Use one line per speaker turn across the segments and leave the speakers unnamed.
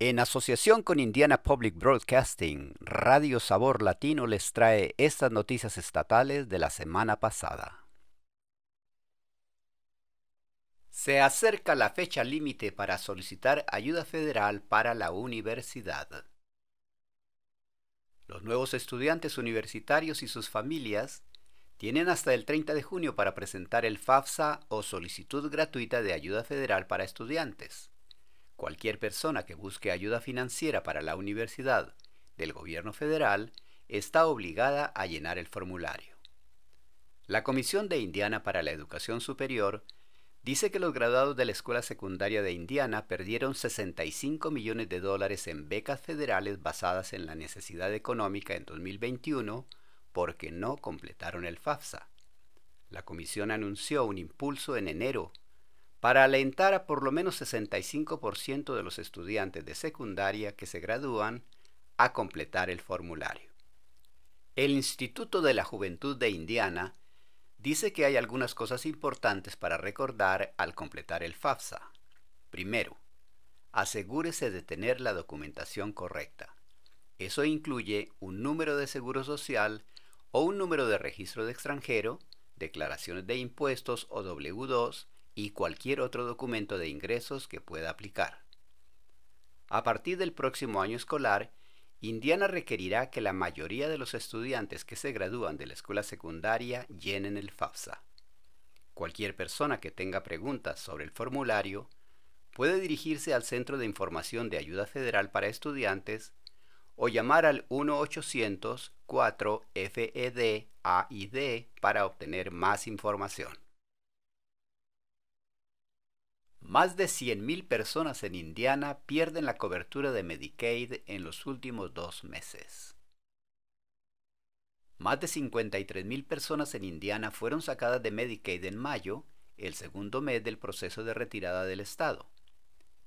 En asociación con Indiana Public Broadcasting, Radio Sabor Latino les trae estas noticias estatales de la semana pasada. Se acerca la fecha límite para solicitar ayuda federal para la universidad. Los nuevos estudiantes universitarios y sus familias tienen hasta el 30 de junio para presentar el FAFSA o solicitud gratuita de ayuda federal para estudiantes. Cualquier persona que busque ayuda financiera para la universidad del gobierno federal está obligada a llenar el formulario. La Comisión de Indiana para la Educación Superior dice que los graduados de la Escuela Secundaria de Indiana perdieron 65 millones de dólares en becas federales basadas en la necesidad económica en 2021 porque no completaron el FAFSA. La comisión anunció un impulso en enero para alentar a por lo menos 65% de los estudiantes de secundaria que se gradúan a completar el formulario. El Instituto de la Juventud de Indiana dice que hay algunas cosas importantes para recordar al completar el FAFSA. Primero, asegúrese de tener la documentación correcta. Eso incluye un número de seguro social o un número de registro de extranjero, declaraciones de impuestos o W2 y cualquier otro documento de ingresos que pueda aplicar. A partir del próximo año escolar, Indiana requerirá que la mayoría de los estudiantes que se gradúan de la escuela secundaria llenen el FAFSA. Cualquier persona que tenga preguntas sobre el formulario puede dirigirse al Centro de Información de Ayuda Federal para Estudiantes o llamar al 1-800-4-FED-AID para obtener más información. Más de 100.000 personas en Indiana pierden la cobertura de Medicaid en los últimos dos meses. Más de 53.000 personas en Indiana fueron sacadas de Medicaid en mayo, el segundo mes del proceso de retirada del Estado.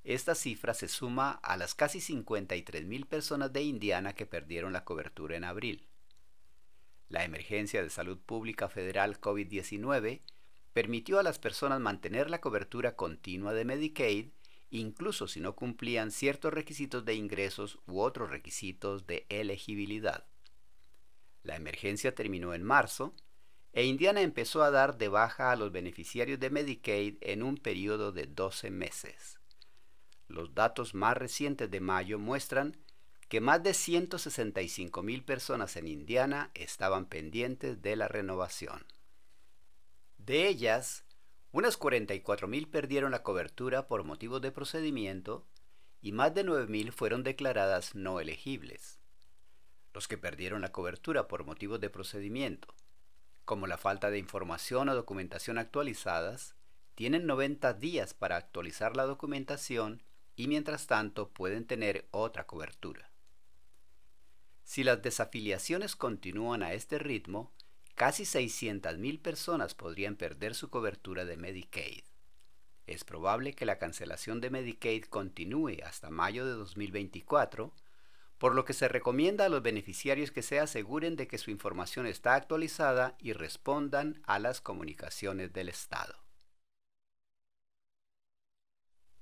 Esta cifra se suma a las casi 53.000 personas de Indiana que perdieron la cobertura en abril. La emergencia de salud pública federal COVID-19 permitió a las personas mantener la cobertura continua de Medicaid, incluso si no cumplían ciertos requisitos de ingresos u otros requisitos de elegibilidad. La emergencia terminó en marzo e Indiana empezó a dar de baja a los beneficiarios de Medicaid en un periodo de 12 meses. Los datos más recientes de mayo muestran que más de 165 mil personas en Indiana estaban pendientes de la renovación. De ellas, unas 44.000 perdieron la cobertura por motivos de procedimiento y más de 9.000 fueron declaradas no elegibles. Los que perdieron la cobertura por motivos de procedimiento, como la falta de información o documentación actualizadas, tienen 90 días para actualizar la documentación y mientras tanto pueden tener otra cobertura. Si las desafiliaciones continúan a este ritmo, casi 600.000 personas podrían perder su cobertura de Medicaid. Es probable que la cancelación de Medicaid continúe hasta mayo de 2024, por lo que se recomienda a los beneficiarios que se aseguren de que su información está actualizada y respondan a las comunicaciones del Estado.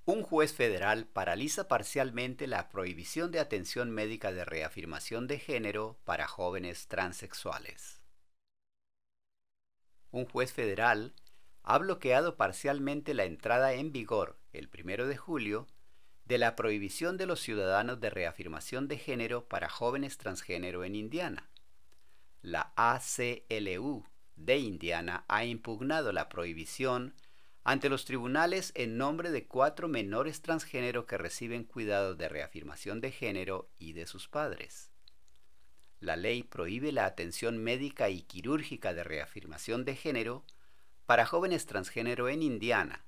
Un juez federal paraliza parcialmente la prohibición de atención médica de reafirmación de género para jóvenes transexuales un juez federal ha bloqueado parcialmente la entrada en vigor, el 1 de julio, de la prohibición de los ciudadanos de reafirmación de género para jóvenes transgénero en Indiana. La ACLU de Indiana ha impugnado la prohibición ante los tribunales en nombre de cuatro menores transgénero que reciben cuidados de reafirmación de género y de sus padres. La ley prohíbe la atención médica y quirúrgica de reafirmación de género para jóvenes transgénero en Indiana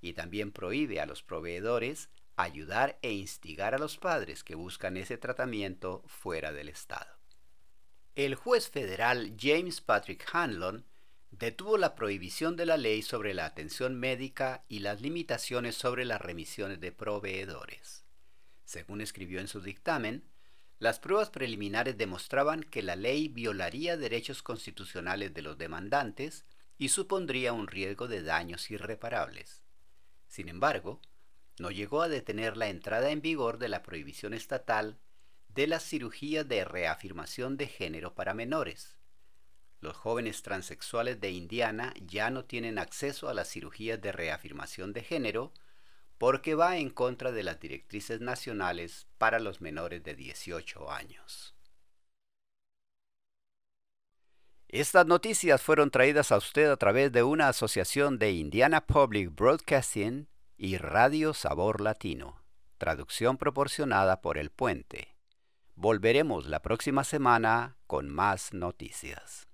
y también prohíbe a los proveedores ayudar e instigar a los padres que buscan ese tratamiento fuera del Estado. El juez federal James Patrick Hanlon detuvo la prohibición de la ley sobre la atención médica y las limitaciones sobre las remisiones de proveedores. Según escribió en su dictamen, las pruebas preliminares demostraban que la ley violaría derechos constitucionales de los demandantes y supondría un riesgo de daños irreparables. Sin embargo, no llegó a detener la entrada en vigor de la prohibición estatal de la cirugía de reafirmación de género para menores. Los jóvenes transexuales de Indiana ya no tienen acceso a las cirugías de reafirmación de género porque va en contra de las directrices nacionales para los menores de 18 años. Estas noticias fueron traídas a usted a través de una asociación de Indiana Public Broadcasting y Radio Sabor Latino, traducción proporcionada por El Puente. Volveremos la próxima semana con más noticias.